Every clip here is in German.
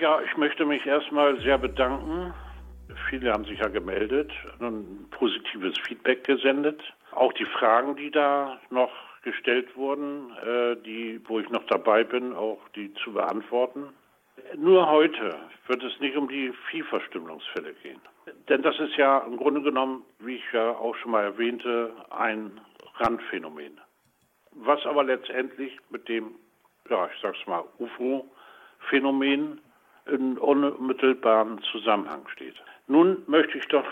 Ja, ich möchte mich erstmal sehr bedanken. Viele haben sich ja gemeldet und positives Feedback gesendet. Auch die Fragen, die da noch gestellt wurden, äh, die, wo ich noch dabei bin, auch die zu beantworten. Nur heute wird es nicht um die Viehverstümmelungsfälle gehen. Denn das ist ja im Grunde genommen, wie ich ja auch schon mal erwähnte, ein Randphänomen. Was aber letztendlich mit dem, ja, ich sag's mal, UFO-Phänomen in unmittelbaren Zusammenhang steht. Nun möchte ich doch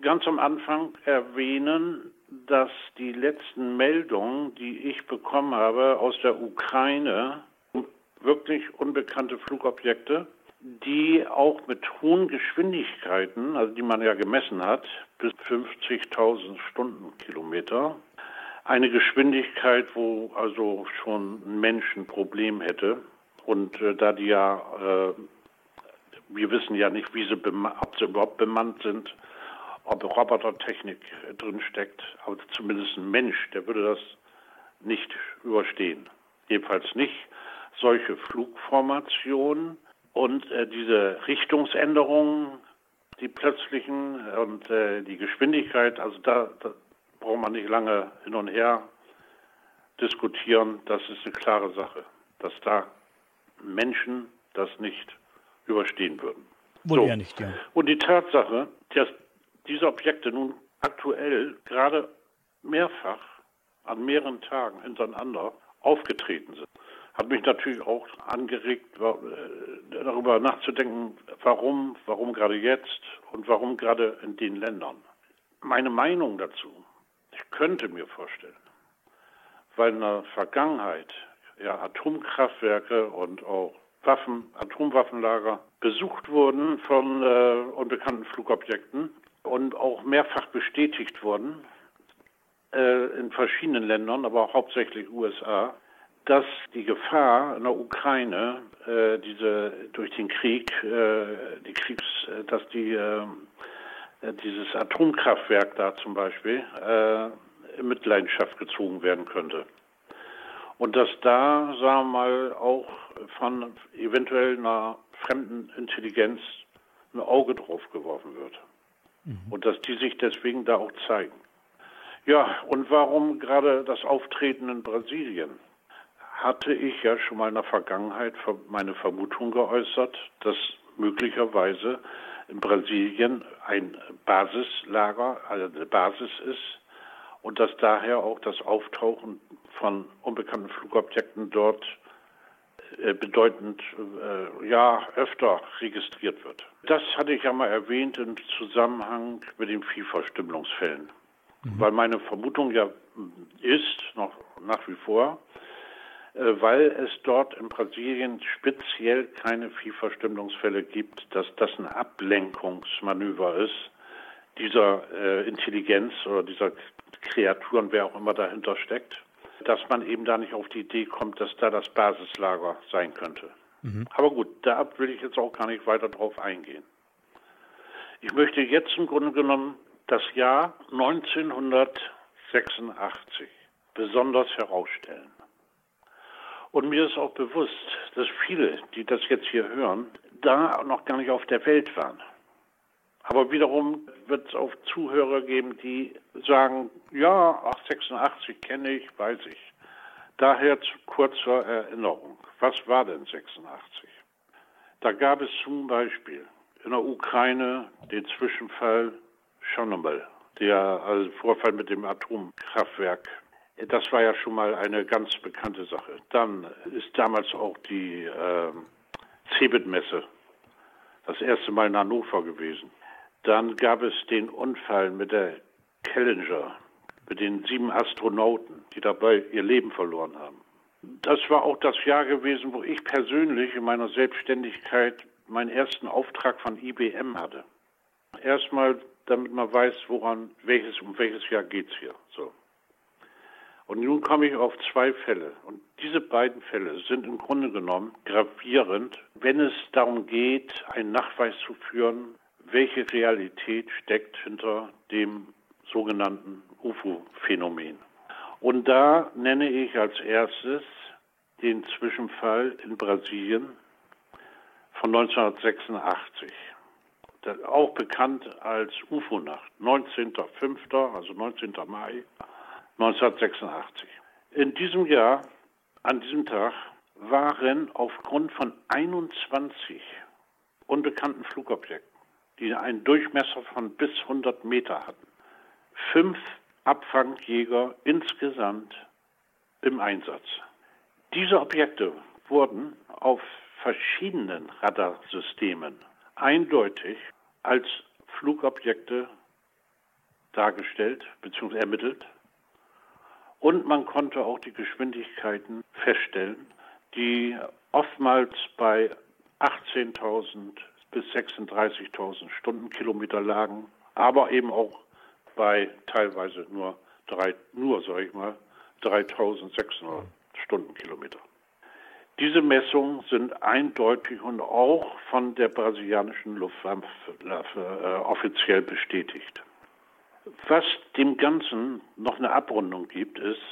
ganz am Anfang erwähnen, dass die letzten Meldungen, die ich bekommen habe aus der Ukraine, wirklich unbekannte Flugobjekte, die auch mit hohen Geschwindigkeiten, also die man ja gemessen hat, bis 50.000 Stundenkilometer, eine Geschwindigkeit, wo also schon ein Mensch ein Problem hätte. Und äh, da die ja, äh, wir wissen ja nicht, wie sie, ob sie überhaupt bemannt sind, ob Robotertechnik drin steckt, aber zumindest ein Mensch, der würde das nicht überstehen. Jedenfalls nicht solche Flugformationen und äh, diese Richtungsänderungen, die plötzlichen und äh, die Geschwindigkeit, also da, da braucht man nicht lange hin und her diskutieren. Das ist eine klare Sache, dass da Menschen das nicht überstehen würden. Wohl so. eher nicht, ja. Und die Tatsache, dass diese Objekte nun aktuell gerade mehrfach an mehreren Tagen hintereinander aufgetreten sind, hat mich natürlich auch angeregt, äh, darüber nachzudenken, warum, warum gerade jetzt und warum gerade in den Ländern. Meine Meinung dazu, ich könnte mir vorstellen, weil in der Vergangenheit ja, Atomkraftwerke und auch Waffen, Atomwaffenlager besucht wurden von äh, unbekannten Flugobjekten und auch mehrfach bestätigt wurden äh, in verschiedenen Ländern, aber hauptsächlich USA, dass die Gefahr in der Ukraine, äh, diese durch den Krieg, äh, die Kriegs, äh, dass die äh, dieses Atomkraftwerk da zum Beispiel äh, in Mitleidenschaft gezogen werden könnte. Und dass da, sagen wir mal, auch von eventuell einer fremden Intelligenz ein Auge drauf geworfen wird. Mhm. Und dass die sich deswegen da auch zeigen. Ja, und warum gerade das Auftreten in Brasilien? Hatte ich ja schon mal in der Vergangenheit meine Vermutung geäußert, dass möglicherweise in Brasilien ein Basislager, also eine Basis ist und dass daher auch das Auftauchen von unbekannten Flugobjekten dort äh, bedeutend äh, ja öfter registriert wird. Das hatte ich ja mal erwähnt im Zusammenhang mit den Viehverstümmelungsfällen, mhm. weil meine Vermutung ja ist noch nach wie vor, äh, weil es dort in Brasilien speziell keine Viehverstümmelungsfälle gibt, dass das ein Ablenkungsmanöver ist dieser Intelligenz oder dieser Kreaturen, wer auch immer dahinter steckt dass man eben da nicht auf die Idee kommt, dass da das Basislager sein könnte. Mhm. Aber gut, da will ich jetzt auch gar nicht weiter drauf eingehen. Ich möchte jetzt im Grunde genommen das Jahr 1986 besonders herausstellen. Und mir ist auch bewusst, dass viele, die das jetzt hier hören, da noch gar nicht auf der Welt waren. Aber wiederum wird es auch Zuhörer geben, die sagen, ja, 86 kenne ich, weiß ich. Daher zu kurzer Erinnerung. Was war denn 86? Da gab es zum Beispiel in der Ukraine den Zwischenfall Chernobyl, der also Vorfall mit dem Atomkraftwerk. Das war ja schon mal eine ganz bekannte Sache. Dann ist damals auch die äh, Cebit-Messe das erste Mal in Hannover gewesen. Dann gab es den Unfall mit der Challenger, mit den sieben Astronauten, die dabei ihr Leben verloren haben. Das war auch das Jahr gewesen, wo ich persönlich in meiner Selbstständigkeit meinen ersten Auftrag von IBM hatte. Erstmal, damit man weiß, woran, welches, um welches Jahr geht's hier. So. Und nun komme ich auf zwei Fälle. Und diese beiden Fälle sind im Grunde genommen gravierend, wenn es darum geht, einen Nachweis zu führen, welche Realität steckt hinter dem sogenannten UFO-Phänomen. Und da nenne ich als erstes den Zwischenfall in Brasilien von 1986. Auch bekannt als UFO-Nacht, 19.05., also 19. Mai 1986. In diesem Jahr, an diesem Tag, waren aufgrund von 21 unbekannten Flugobjekten, die einen Durchmesser von bis 100 Meter hatten, fünf Abfangjäger insgesamt im Einsatz. Diese Objekte wurden auf verschiedenen Radarsystemen eindeutig als Flugobjekte dargestellt bzw. ermittelt. Und man konnte auch die Geschwindigkeiten feststellen, die oftmals bei 18.000 bis 36.000 Stundenkilometer lagen, aber eben auch bei teilweise nur drei, nur sag ich mal, 3.600 Stundenkilometer. Diese Messungen sind eindeutig und auch von der brasilianischen Luftwaffe äh, offiziell bestätigt. Was dem Ganzen noch eine Abrundung gibt, ist,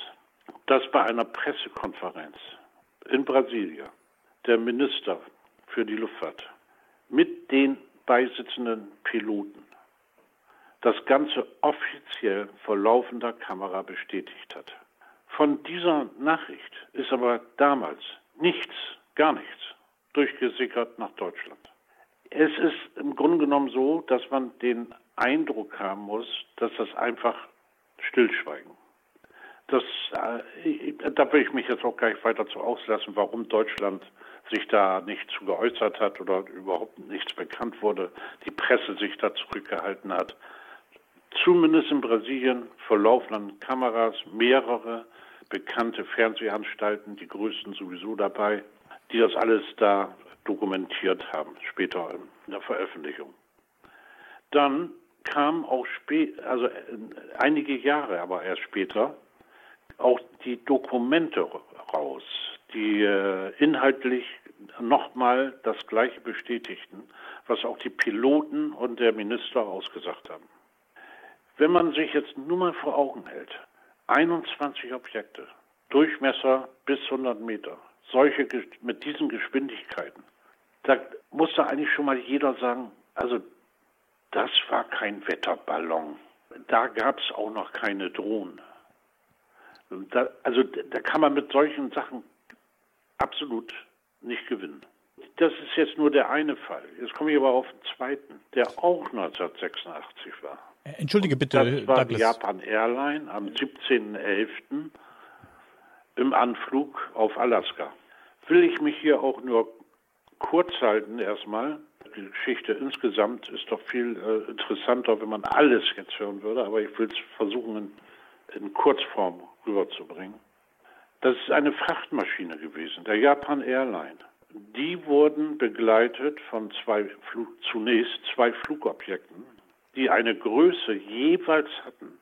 dass bei einer Pressekonferenz in Brasilien der Minister für die Luftfahrt mit den beisitzenden Piloten das Ganze offiziell vor laufender Kamera bestätigt hat. Von dieser Nachricht ist aber damals nichts, gar nichts durchgesickert nach Deutschland. Es ist im Grunde genommen so, dass man den Eindruck haben muss, dass das einfach Stillschweigen. Das, äh, da will ich mich jetzt auch gar nicht weiter zu auslassen, warum Deutschland sich da nicht zu geäußert hat oder überhaupt nichts bekannt wurde, die Presse sich da zurückgehalten hat. Zumindest in Brasilien vor laufenden Kameras mehrere bekannte Fernsehanstalten, die größten sowieso dabei, die das alles da dokumentiert haben, später in der Veröffentlichung. Dann kam auch spät, also äh, einige Jahre aber erst später, auch die Dokumente raus, die äh, inhaltlich nochmal das Gleiche bestätigten, was auch die Piloten und der Minister ausgesagt haben. Wenn man sich jetzt nur mal vor Augen hält, 21 Objekte, Durchmesser bis 100 Meter, solche mit diesen Geschwindigkeiten, da muss da eigentlich schon mal jeder sagen, also das war kein Wetterballon. Da gab es auch noch keine Drohnen. Da, also da kann man mit solchen Sachen absolut nicht gewinnen. Das ist jetzt nur der eine Fall. Jetzt komme ich aber auf den zweiten, der auch 1986 war. Äh, entschuldige bitte, Das war Douglas. die Japan Airline am 17.11. im Anflug auf Alaska. Will ich mich hier auch nur kurz halten erstmal. Die Geschichte insgesamt ist doch viel äh, interessanter, wenn man alles jetzt hören würde, aber ich will es versuchen in, in Kurzform rüberzubringen. Das ist eine Frachtmaschine gewesen, der Japan Airline. Die wurden begleitet von zwei Flug, zunächst zwei Flugobjekten, die eine Größe jeweils hatten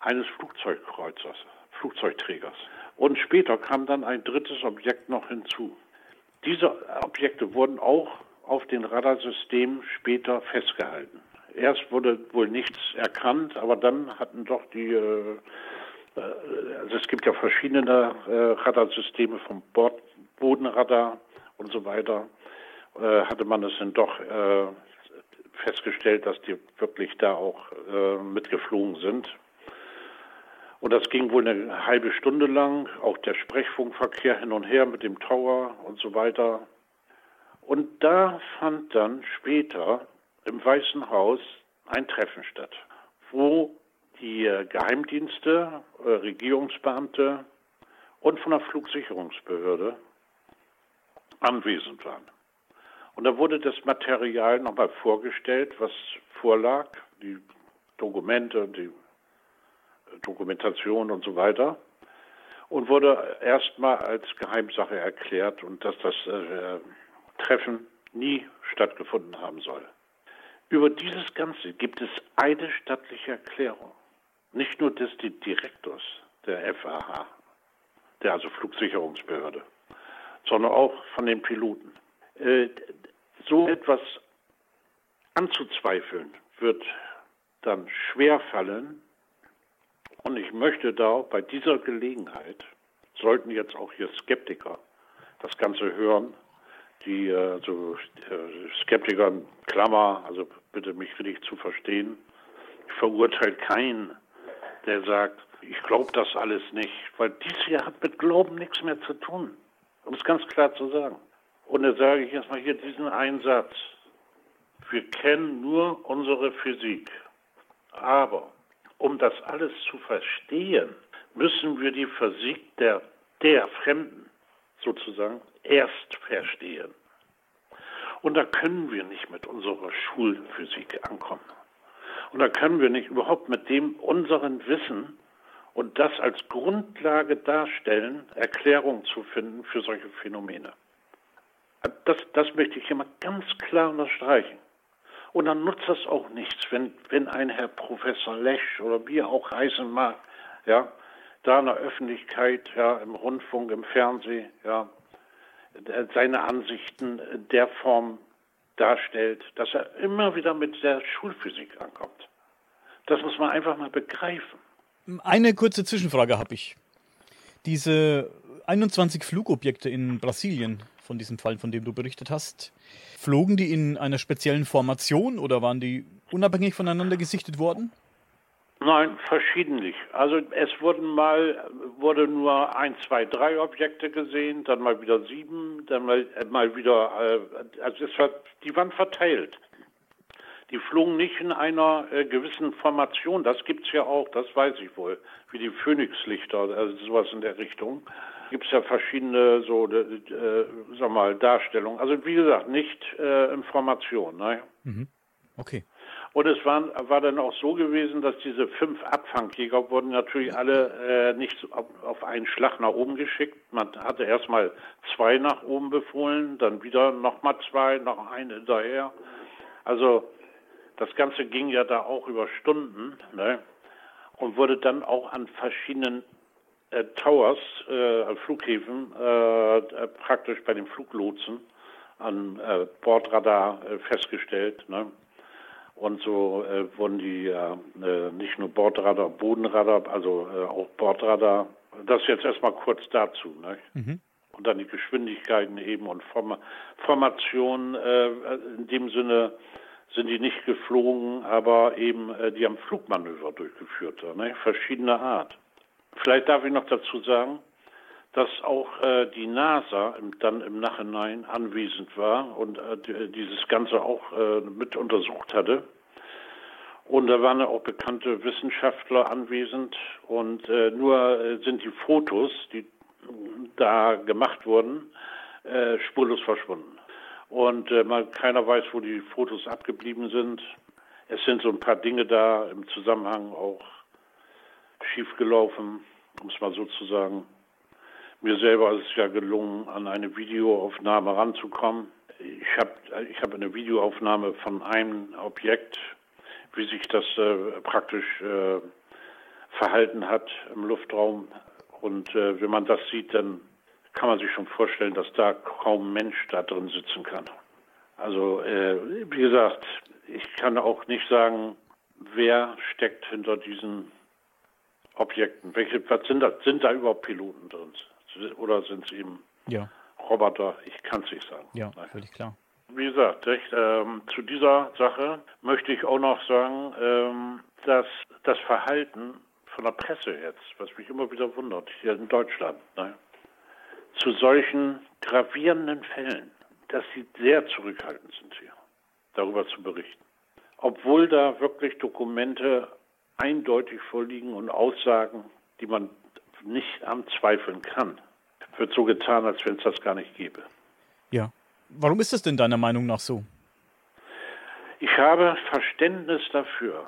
eines Flugzeugkreuzers, Flugzeugträgers. Und später kam dann ein drittes Objekt noch hinzu. Diese Objekte wurden auch auf den Radarsystemen später festgehalten. Erst wurde wohl nichts erkannt, aber dann hatten doch die, äh, also es gibt ja verschiedene äh, Radarsysteme vom Bord, Bodenradar und so weiter, äh, hatte man es dann doch äh, festgestellt, dass die wirklich da auch mitgeflogen sind. Und das ging wohl eine halbe Stunde lang, auch der Sprechfunkverkehr hin und her mit dem Tower und so weiter. Und da fand dann später im Weißen Haus ein Treffen statt, wo die äh, Geheimdienste, äh, Regierungsbeamte und von der Flugsicherungsbehörde anwesend waren. Und da wurde das Material nochmal vorgestellt, was vorlag, die Dokumente, die Dokumentation und so weiter. Und wurde erstmal als Geheimsache erklärt und dass das äh, Treffen nie stattgefunden haben soll. Über dieses Ganze gibt es eine stattliche Erklärung. Nicht nur des Direktors der FAH, der also Flugsicherungsbehörde, sondern auch von den Piloten. Äh, so etwas anzuzweifeln wird dann schwer fallen. Und ich möchte da bei dieser Gelegenheit, sollten jetzt auch hier Skeptiker das Ganze hören, die also Skeptiker, Klammer, also bitte mich richtig zu verstehen. Ich verurteile keinen, der sagt, ich glaube das alles nicht, weil dies hier hat mit Glauben nichts mehr zu tun. Um es ganz klar zu sagen. Und dann sage ich erstmal hier diesen Einsatz. Wir kennen nur unsere Physik. Aber um das alles zu verstehen, müssen wir die Physik der, der Fremden sozusagen erst verstehen. Und da können wir nicht mit unserer Schulphysik ankommen. Und da können wir nicht überhaupt mit dem unseren Wissen und das als Grundlage darstellen, Erklärungen zu finden für solche Phänomene. Das, das möchte ich hier mal ganz klar unterstreichen. Und dann nutzt das auch nichts, wenn, wenn ein Herr Professor Lesch oder wie er auch heißen mag, ja, da in der Öffentlichkeit, ja, im Rundfunk, im Fernsehen, ja, seine Ansichten der Form darstellt, dass er immer wieder mit der Schulphysik ankommt. Das muss man einfach mal begreifen. Eine kurze Zwischenfrage habe ich. Diese 21 Flugobjekte in Brasilien, von diesem Fall, von dem du berichtet hast, flogen die in einer speziellen Formation oder waren die unabhängig voneinander gesichtet worden? Nein, verschiedentlich. Also es wurden mal wurde nur ein, zwei, drei Objekte gesehen, dann mal wieder sieben, dann mal, äh, mal wieder, äh, also es war, die waren verteilt. Die flogen nicht in einer äh, gewissen Formation. Das gibt es ja auch, das weiß ich wohl, wie die Phoenixlichter, also sowas in der Richtung. Gibt es ja verschiedene so, äh, äh, sag mal, Darstellungen. Also wie gesagt, nicht äh, in Formation. Ne? Mhm. Okay. Und es war, war dann auch so gewesen, dass diese fünf Abfangjäger wurden natürlich alle äh, nicht auf, auf einen Schlag nach oben geschickt. Man hatte erstmal zwei nach oben befohlen, dann wieder nochmal zwei, noch einen hinterher. Also das Ganze ging ja da auch über Stunden ne? und wurde dann auch an verschiedenen äh, Towers, äh, Flughäfen, äh praktisch bei den Fluglotsen an äh, Bordradar äh, festgestellt. Ne? Und so wurden die nicht nur Bordradar, Bodenradar, also auch Bordradar. Das jetzt erstmal kurz dazu. Ne? Mhm und dann die Geschwindigkeiten eben und Form Formation äh, in dem Sinne sind die nicht geflogen, aber eben äh, die haben Flugmanöver durchgeführt, ne? verschiedener Art. Vielleicht darf ich noch dazu sagen, dass auch äh, die NASA im, dann im Nachhinein anwesend war und äh, dieses Ganze auch äh, mit untersucht hatte. Und da waren auch bekannte Wissenschaftler anwesend und äh, nur äh, sind die Fotos, die da gemacht wurden, spurlos verschwunden. Und äh, man, keiner weiß, wo die Fotos abgeblieben sind. Es sind so ein paar Dinge da im Zusammenhang auch schiefgelaufen, um es mal so zu sagen. Mir selber ist es ja gelungen, an eine Videoaufnahme ranzukommen. Ich habe ich hab eine Videoaufnahme von einem Objekt, wie sich das äh, praktisch äh, verhalten hat im Luftraum. Und äh, wenn man das sieht, dann kann man sich schon vorstellen, dass da kaum Mensch da drin sitzen kann. Also äh, wie gesagt, ich kann auch nicht sagen, wer steckt hinter diesen Objekten. Welche was sind da sind da überhaupt Piloten drin oder sind es eben ja. Roboter? Ich kann es nicht sagen. Ja, völlig klar. Wie gesagt, recht, ähm, zu dieser Sache möchte ich auch noch sagen, ähm, dass das Verhalten von der Presse jetzt, was mich immer wieder wundert, hier in Deutschland, ne, zu solchen gravierenden Fällen, dass sie sehr zurückhaltend sind hier, darüber zu berichten. Obwohl da wirklich Dokumente eindeutig vorliegen und Aussagen, die man nicht anzweifeln kann, wird so getan, als wenn es das gar nicht gäbe. Ja. Warum ist das denn deiner Meinung nach so? Ich habe Verständnis dafür,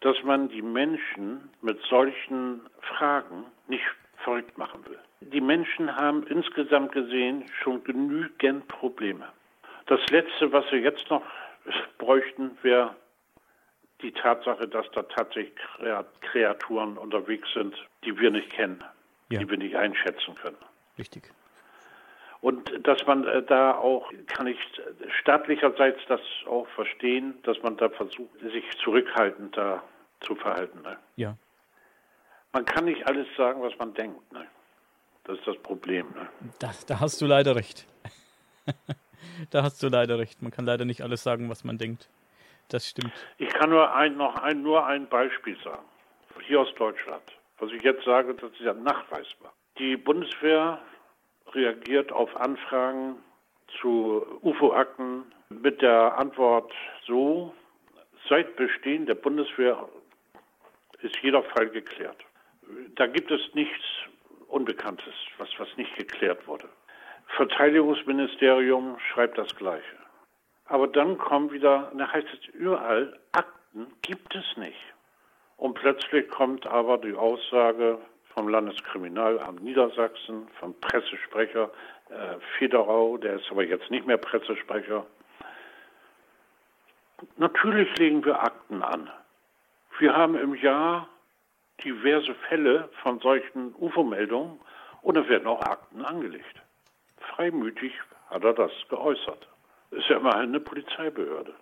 dass man die Menschen mit solchen Fragen nicht verrückt machen will. Die Menschen haben insgesamt gesehen schon genügend Probleme. Das Letzte, was wir jetzt noch bräuchten, wäre die Tatsache, dass da tatsächlich Kreaturen unterwegs sind, die wir nicht kennen, ja. die wir nicht einschätzen können. Richtig. Und dass man äh, da auch, kann ich staatlicherseits das auch verstehen, dass man da versucht, sich zurückhaltend da zu verhalten. Ne? Ja. Man kann nicht alles sagen, was man denkt. Ne? Das ist das Problem. Ne? Da, da hast du leider recht. da hast du leider recht. Man kann leider nicht alles sagen, was man denkt. Das stimmt. Ich kann nur ein, noch ein, nur ein Beispiel sagen. Hier aus Deutschland. Was ich jetzt sage, das ist ja nachweisbar. Die Bundeswehr reagiert auf Anfragen zu UFO-Akten mit der Antwort so, seit Bestehen der Bundeswehr ist jeder Fall geklärt. Da gibt es nichts Unbekanntes, was, was nicht geklärt wurde. Verteidigungsministerium schreibt das Gleiche. Aber dann kommen wieder, da heißt es überall, Akten gibt es nicht. Und plötzlich kommt aber die Aussage vom Landeskriminalamt Niedersachsen, vom Pressesprecher äh, Federau, der ist aber jetzt nicht mehr Pressesprecher. Natürlich legen wir Akten an. Wir haben im Jahr diverse Fälle von solchen UFO-Meldungen und es werden auch Akten angelegt. Freimütig hat er das geäußert. Ist ja immerhin eine Polizeibehörde.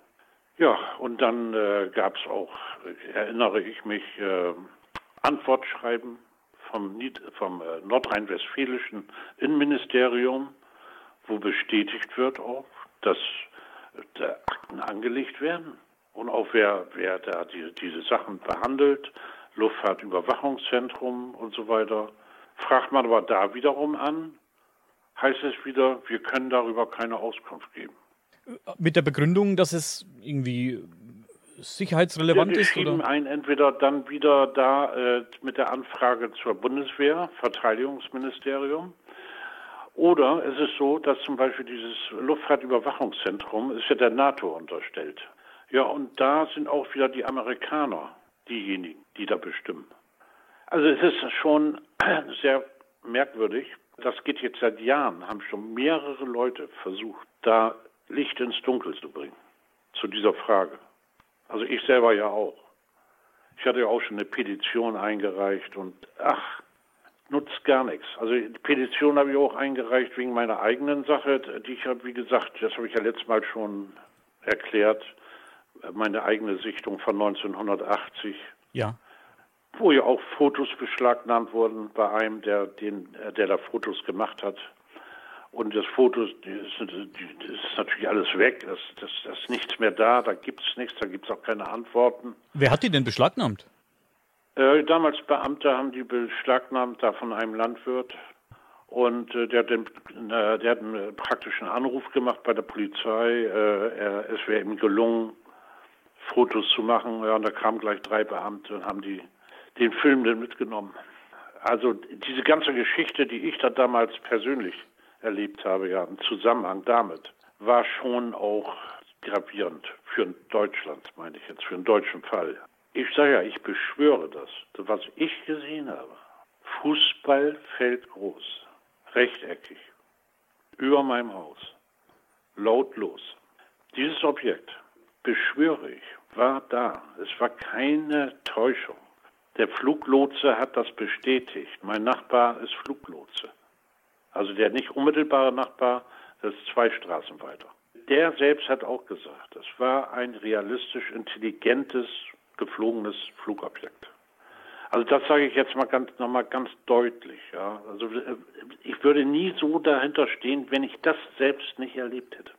Ja, und dann äh, gab es auch, erinnere ich mich, äh, Antwortschreiben vom, vom äh, nordrhein-westfälischen Innenministerium, wo bestätigt wird auch, dass äh, Akten angelegt werden. Und auch wer, wer da die, diese Sachen behandelt, Luftfahrtüberwachungszentrum und so weiter. Fragt man aber da wiederum an, heißt es wieder, wir können darüber keine Auskunft geben. Mit der Begründung, dass es irgendwie sicherheitsrelevant ja, die ist? oder? einen entweder dann wieder da äh, mit der Anfrage zur Bundeswehr, Verteidigungsministerium, oder es ist so, dass zum Beispiel dieses Luftfahrtüberwachungszentrum ist ja der NATO unterstellt. Ja, und da sind auch wieder die Amerikaner diejenigen, die da bestimmen. Also es ist schon sehr merkwürdig. Das geht jetzt seit Jahren, haben schon mehrere Leute versucht, da Licht ins Dunkel zu bringen zu dieser Frage. Also ich selber ja auch. Ich hatte ja auch schon eine Petition eingereicht und ach, nutzt gar nichts. Also die Petition habe ich auch eingereicht wegen meiner eigenen Sache, die ich habe, wie gesagt, das habe ich ja letztes Mal schon erklärt, meine eigene Sichtung von 1980. Ja. Wo ja auch Fotos beschlagnahmt wurden bei einem, der, den, der da Fotos gemacht hat. Und das Foto das ist, natürlich alles weg, das, das, das ist nichts mehr da, da gibt es nichts, da gibt es auch keine Antworten. Wer hat die denn beschlagnahmt? Äh, damals Beamte haben die beschlagnahmt, da von einem Landwirt. Und äh, der, hat den, äh, der hat einen praktischen Anruf gemacht bei der Polizei. Äh, er, es wäre ihm gelungen, Fotos zu machen. Ja, und da kamen gleich drei Beamte und haben die, den Film dann mitgenommen. Also diese ganze Geschichte, die ich da damals persönlich erlebt habe, ja, im Zusammenhang damit, war schon auch gravierend für Deutschland, meine ich jetzt, für einen deutschen Fall. Ich sage ja, ich beschwöre das. Was ich gesehen habe, Fußball fällt groß, rechteckig, über meinem Haus, lautlos. Dieses Objekt, beschwöre ich, war da. Es war keine Täuschung. Der Fluglotse hat das bestätigt. Mein Nachbar ist Fluglotse. Also der nicht unmittelbare Nachbar, das ist zwei Straßen weiter. Der selbst hat auch gesagt, es war ein realistisch intelligentes, geflogenes Flugobjekt. Also das sage ich jetzt mal ganz nochmal ganz deutlich. Ja. Also äh, ich würde nie so dahinter stehen, wenn ich das selbst nicht erlebt hätte.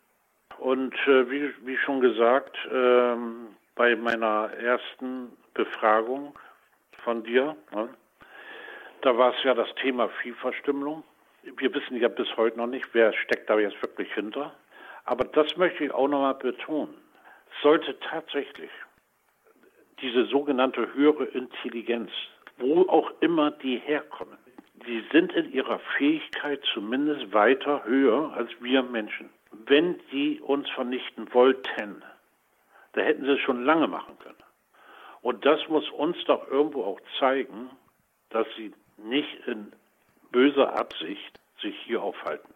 Und äh, wie, wie, schon gesagt, ähm, bei meiner ersten Befragung von dir, ne, da war es ja das Thema Viehverstümmelung wir wissen ja bis heute noch nicht, wer steckt da jetzt wirklich hinter. Aber das möchte ich auch nochmal betonen. Sollte tatsächlich diese sogenannte höhere Intelligenz, wo auch immer die herkommen, die sind in ihrer Fähigkeit zumindest weiter höher als wir Menschen. Wenn die uns vernichten wollten, da hätten sie es schon lange machen können. Und das muss uns doch irgendwo auch zeigen, dass sie nicht in böser Absicht sich hier aufhalten.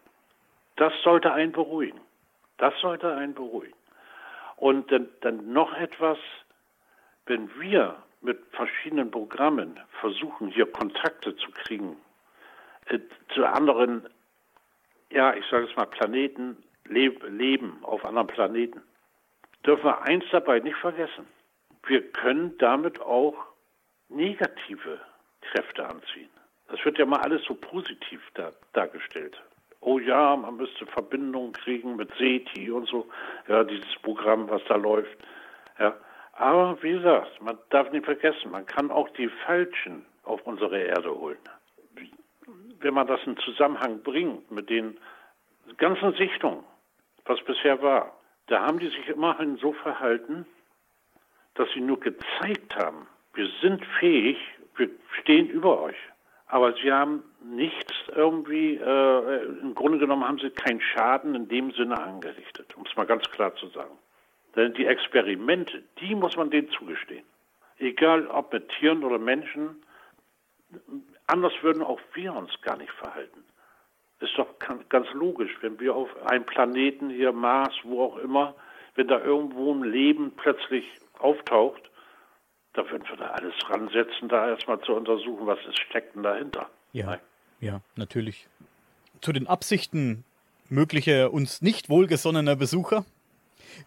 Das sollte einen beruhigen. Das sollte einen beruhigen. Und dann, dann noch etwas, wenn wir mit verschiedenen Programmen versuchen, hier Kontakte zu kriegen äh, zu anderen, ja, ich sage es mal, Planeten, leb, Leben auf anderen Planeten, dürfen wir eins dabei nicht vergessen. Wir können damit auch negative Kräfte anziehen. Das wird ja mal alles so positiv dar dargestellt. oh ja, man müsste Verbindung kriegen mit SETI und so, ja, dieses Programm, was da läuft. Ja. Aber wie gesagt, man darf nicht vergessen, man kann auch die Falschen auf unsere Erde holen. Wenn man das in Zusammenhang bringt mit den ganzen Sichtungen, was bisher war, da haben die sich immerhin so verhalten, dass sie nur gezeigt haben, wir sind fähig, wir stehen über euch. Aber sie haben nichts irgendwie, äh, im Grunde genommen haben sie keinen Schaden in dem Sinne angerichtet, um es mal ganz klar zu sagen. Denn die Experimente, die muss man denen zugestehen. Egal ob mit Tieren oder Menschen, anders würden auch wir uns gar nicht verhalten. Ist doch ganz logisch, wenn wir auf einem Planeten hier, Mars, wo auch immer, wenn da irgendwo ein Leben plötzlich auftaucht, da würden wir da alles ransetzen, da erstmal zu untersuchen, was ist, steckt denn dahinter. Ja, Nein. ja, natürlich. Zu den Absichten möglicher uns nicht wohlgesonnener Besucher,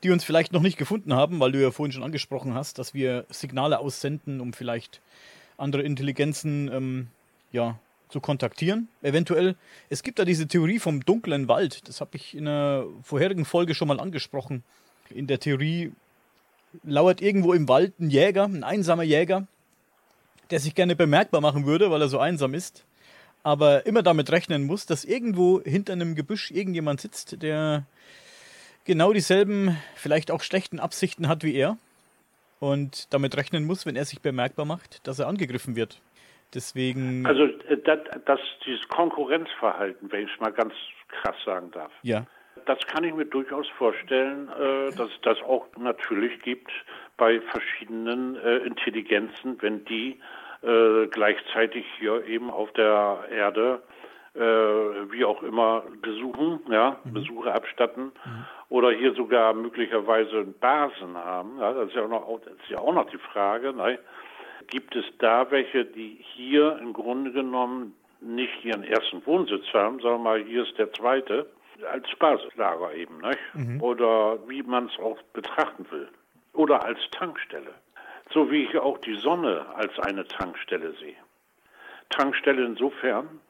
die uns vielleicht noch nicht gefunden haben, weil du ja vorhin schon angesprochen hast, dass wir Signale aussenden, um vielleicht andere Intelligenzen ähm, ja, zu kontaktieren. Eventuell. Es gibt da diese Theorie vom dunklen Wald. Das habe ich in einer vorherigen Folge schon mal angesprochen. In der Theorie lauert irgendwo im Wald ein Jäger, ein einsamer Jäger, der sich gerne bemerkbar machen würde, weil er so einsam ist, aber immer damit rechnen muss, dass irgendwo hinter einem Gebüsch irgendjemand sitzt, der genau dieselben, vielleicht auch schlechten Absichten hat wie er und damit rechnen muss, wenn er sich bemerkbar macht, dass er angegriffen wird. Deswegen. Also äh, das, das dieses Konkurrenzverhalten, wenn ich es mal ganz krass sagen darf. Ja das kann ich mir durchaus vorstellen, äh, dass es das auch natürlich gibt bei verschiedenen äh, Intelligenzen, wenn die äh, gleichzeitig hier eben auf der Erde wie auch immer besuchen, ja, mhm. Besuche abstatten mhm. oder hier sogar möglicherweise Basen haben. Ja, das ist ja auch noch, ist ja auch noch die Frage. Ne? Gibt es da welche, die hier im Grunde genommen nicht ihren ersten Wohnsitz haben, wir mal, hier ist der zweite, als Basislager eben, nicht? Mhm. oder wie man es auch betrachten will, oder als Tankstelle. So wie ich auch die Sonne als eine Tankstelle sehe. Tankstelle insofern,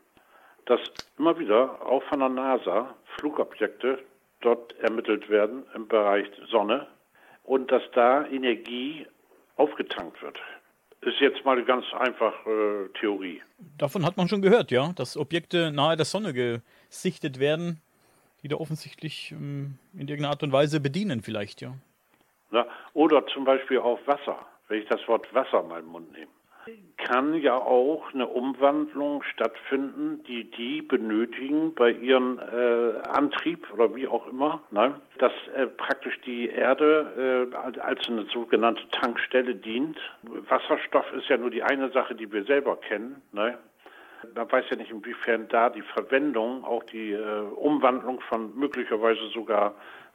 dass immer wieder auch von der NASA Flugobjekte dort ermittelt werden im Bereich Sonne und dass da Energie aufgetankt wird. Ist jetzt mal eine ganz einfache äh, Theorie. Davon hat man schon gehört, ja, dass Objekte nahe der Sonne gesichtet werden die da offensichtlich ähm, in irgendeiner Art und Weise bedienen, vielleicht, ja. ja. Oder zum Beispiel auch Wasser, wenn ich das Wort Wasser mal im Mund nehme. Kann ja auch eine Umwandlung stattfinden, die die benötigen bei ihrem äh, Antrieb oder wie auch immer, ne? dass äh, praktisch die Erde äh, als eine sogenannte Tankstelle dient. Wasserstoff ist ja nur die eine Sache, die wir selber kennen. Ne? Man weiß ja nicht, inwiefern da die Verwendung, auch die äh, Umwandlung von möglicherweise sogar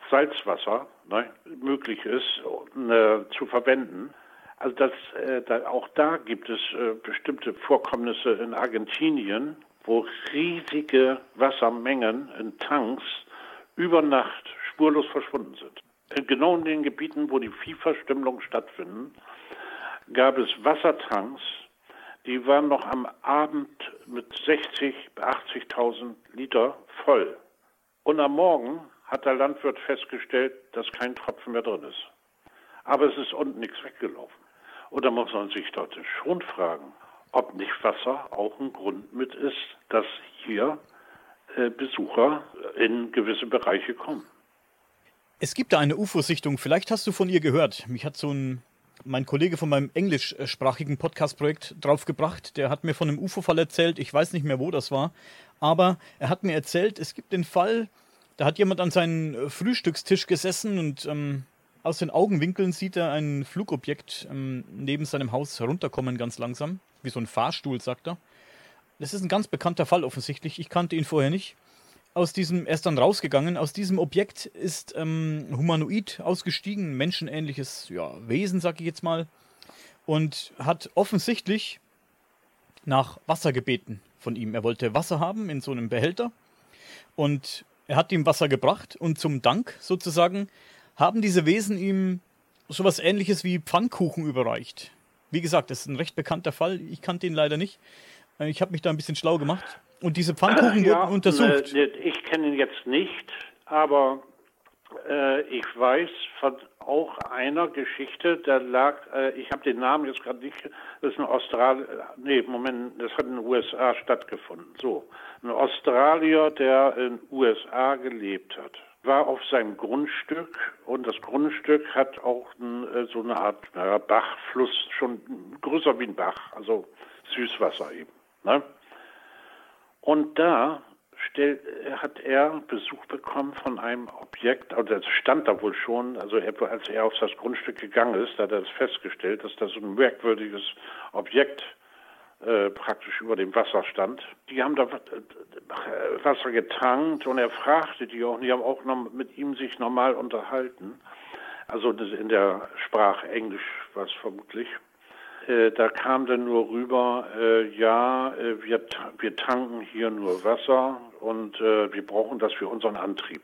Salzwasser ne, möglich ist, äh, zu verwenden. Also das, äh, da, auch da gibt es äh, bestimmte Vorkommnisse in Argentinien, wo riesige Wassermengen in Tanks über Nacht spurlos verschwunden sind. In genau in den Gebieten, wo die Viehverstümmelungen stattfinden, gab es Wassertanks, die waren noch am Abend mit 60, 80.000 Liter voll. Und am Morgen hat der Landwirt festgestellt, dass kein Tropfen mehr drin ist. Aber es ist unten nichts weggelaufen. Und da muss man sich dort schon fragen, ob nicht Wasser auch ein Grund mit ist, dass hier äh, Besucher in gewisse Bereiche kommen. Es gibt da eine UFO-Sichtung, vielleicht hast du von ihr gehört. Mich hat so ein mein Kollege von meinem englischsprachigen Podcast-Projekt draufgebracht. Der hat mir von einem UFO-Fall erzählt. Ich weiß nicht mehr, wo das war. Aber er hat mir erzählt, es gibt den Fall, da hat jemand an seinem Frühstückstisch gesessen und ähm, aus den Augenwinkeln sieht er ein Flugobjekt ähm, neben seinem Haus herunterkommen, ganz langsam. Wie so ein Fahrstuhl, sagt er. Das ist ein ganz bekannter Fall offensichtlich. Ich kannte ihn vorher nicht aus diesem, er ist dann rausgegangen, aus diesem Objekt ist ähm, Humanoid ausgestiegen, menschenähnliches ja, Wesen, sag ich jetzt mal, und hat offensichtlich nach Wasser gebeten von ihm. Er wollte Wasser haben in so einem Behälter und er hat ihm Wasser gebracht und zum Dank sozusagen haben diese Wesen ihm sowas ähnliches wie Pfannkuchen überreicht. Wie gesagt, das ist ein recht bekannter Fall. Ich kannte ihn leider nicht. Äh, ich habe mich da ein bisschen schlau gemacht. Und diese Pfannkuchen ja, wurden untersucht? Äh, ich kenne ihn jetzt nicht, aber äh, ich weiß von auch einer Geschichte, da lag, äh, ich habe den Namen jetzt gerade nicht, das ist ein Australier, nee, Moment, das hat in den USA stattgefunden. So, ein Australier, der in den USA gelebt hat, war auf seinem Grundstück und das Grundstück hat auch ein, äh, so eine Art naja, Bachfluss, schon größer wie ein Bach, also Süßwasser eben. Ne? Und da stell, hat er Besuch bekommen von einem Objekt, also das stand da wohl schon, also er, als er auf das Grundstück gegangen ist, hat er das festgestellt, dass da so ein merkwürdiges Objekt äh, praktisch über dem Wasser stand. Die haben da äh, Wasser getankt und er fragte die auch, und die haben auch noch mit ihm sich normal unterhalten. Also in der Sprache Englisch war es vermutlich. Äh, da kam dann nur rüber, äh, ja, äh, wir, wir tanken hier nur Wasser und äh, wir brauchen das für unseren Antrieb.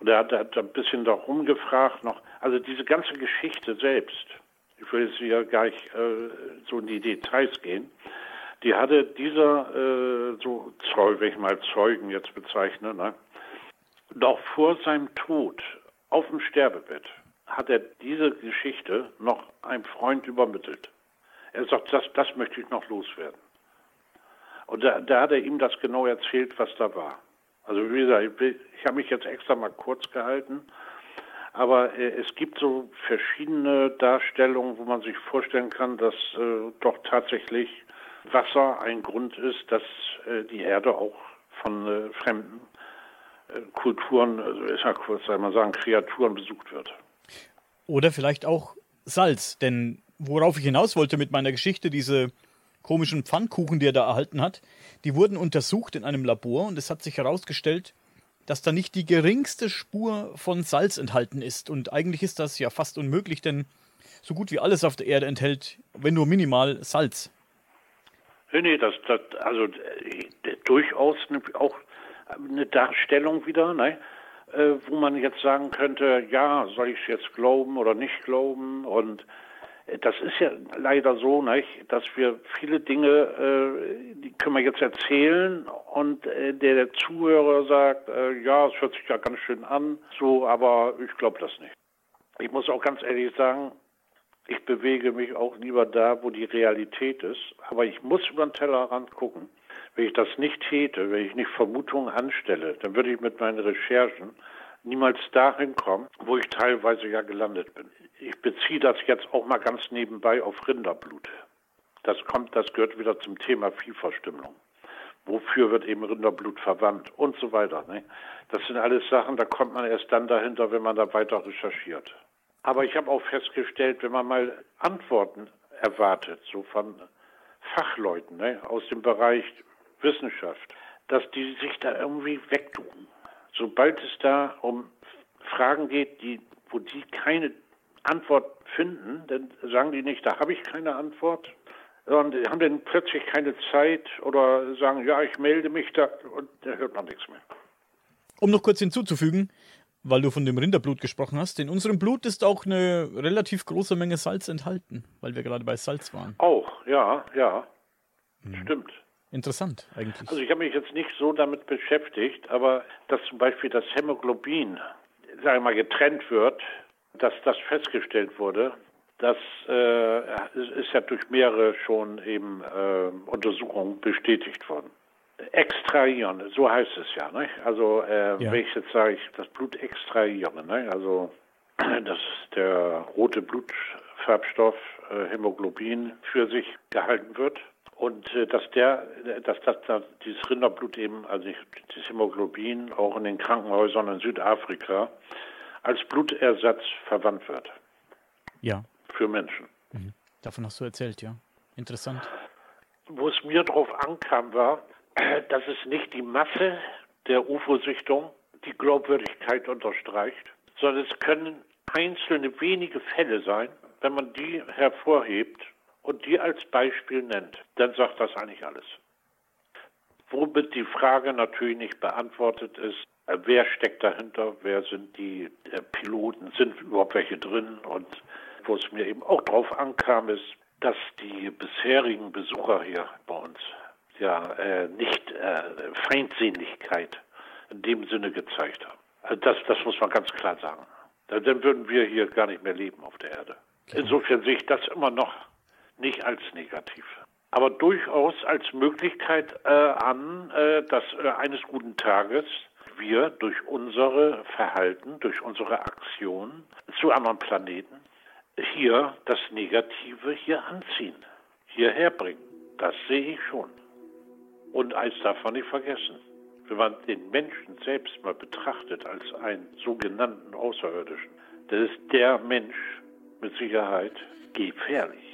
Und er hat, er hat ein bisschen darum gefragt noch, also diese ganze Geschichte selbst, ich will jetzt hier gar nicht äh, so in die Details gehen, die hatte dieser, so Zeug, wenn ich mal Zeugen jetzt bezeichne, ne, noch vor seinem Tod auf dem Sterbebett hat er diese Geschichte noch einem Freund übermittelt. Er sagt, das, das möchte ich noch loswerden. Und da, da hat er ihm das genau erzählt, was da war. Also wie gesagt, ich, ich habe mich jetzt extra mal kurz gehalten, aber äh, es gibt so verschiedene Darstellungen, wo man sich vorstellen kann, dass äh, doch tatsächlich Wasser ein Grund ist, dass äh, die Erde auch von äh, fremden äh, Kulturen, also ich sag, soll man sagen, Kreaturen besucht wird. Oder vielleicht auch Salz, denn worauf ich hinaus wollte mit meiner Geschichte, diese komischen Pfannkuchen, die er da erhalten hat, die wurden untersucht in einem Labor und es hat sich herausgestellt, dass da nicht die geringste Spur von Salz enthalten ist. Und eigentlich ist das ja fast unmöglich, denn so gut wie alles auf der Erde enthält, wenn nur minimal, Salz. Nee, nee, das, das also äh, durchaus auch eine Darstellung wieder, ne? Äh, wo man jetzt sagen könnte, ja, soll ich es jetzt glauben oder nicht glauben? Und äh, das ist ja leider so, nicht, dass wir viele Dinge, äh, die können wir jetzt erzählen und äh, der, der, Zuhörer sagt, äh, ja, es hört sich ja ganz schön an, so, aber ich glaube das nicht. Ich muss auch ganz ehrlich sagen, ich bewege mich auch lieber da, wo die Realität ist, aber ich muss über den Tellerrand gucken. Wenn ich das nicht täte, wenn ich nicht Vermutungen anstelle, dann würde ich mit meinen Recherchen niemals dahin kommen, wo ich teilweise ja gelandet bin. Ich beziehe das jetzt auch mal ganz nebenbei auf Rinderblut. Das kommt, das gehört wieder zum Thema Viehverstümmelung. Wofür wird eben Rinderblut verwandt und so weiter. Ne? Das sind alles Sachen, da kommt man erst dann dahinter, wenn man da weiter recherchiert. Aber ich habe auch festgestellt, wenn man mal Antworten erwartet, so von Fachleuten ne, aus dem Bereich Wissenschaft, dass die sich da irgendwie wegtun. Sobald es da um Fragen geht, die, wo die keine Antwort finden, dann sagen die nicht, da habe ich keine Antwort, sondern die haben dann plötzlich keine Zeit oder sagen, ja, ich melde mich da und da hört man nichts mehr. Um noch kurz hinzuzufügen, weil du von dem Rinderblut gesprochen hast, in unserem Blut ist auch eine relativ große Menge Salz enthalten, weil wir gerade bei Salz waren. Auch, ja, ja. Mhm. Stimmt. Interessant eigentlich. Also ich habe mich jetzt nicht so damit beschäftigt, aber dass zum Beispiel das Hämoglobin, sagen wir mal, getrennt wird, dass das festgestellt wurde, das äh, ist ja durch mehrere schon eben äh, Untersuchungen bestätigt worden. Extrahieren, so heißt es ja. Ne? Also äh, ja. wenn ich jetzt sage, ich das Blut extrahieren, ne? also dass der rote Blutfarbstoff äh, Hämoglobin für sich gehalten wird und äh, dass der, dass, dass, dass dieses Rinderblut eben, also das Hämoglobin auch in den Krankenhäusern in Südafrika als Blutersatz verwandt wird. Ja. Für Menschen. Mhm. Davon hast du erzählt, ja. Interessant. Wo es mir drauf ankam, war, dass es nicht die Masse der UFO-Sichtung die Glaubwürdigkeit unterstreicht, sondern es können einzelne wenige Fälle sein, wenn man die hervorhebt und die als Beispiel nennt, dann sagt das eigentlich alles. Womit die Frage natürlich nicht beantwortet ist, äh, wer steckt dahinter, wer sind die äh, Piloten, sind überhaupt welche drin und wo es mir eben auch drauf ankam, ist, dass die bisherigen Besucher hier bei uns ja äh, nicht äh, Feindseligkeit in dem Sinne gezeigt haben. Also das, das muss man ganz klar sagen. Dann würden wir hier gar nicht mehr leben auf der Erde. Insofern sehe ich das immer noch nicht als negativ, aber durchaus als Möglichkeit äh, an, äh, dass äh, eines guten Tages wir durch unsere Verhalten, durch unsere Aktion zu anderen Planeten hier das Negative hier anziehen, hierher bringen. Das sehe ich schon. Und eins darf man nicht vergessen. Wenn man den Menschen selbst mal betrachtet als einen sogenannten Außerirdischen, dann ist der Mensch mit Sicherheit gefährlich.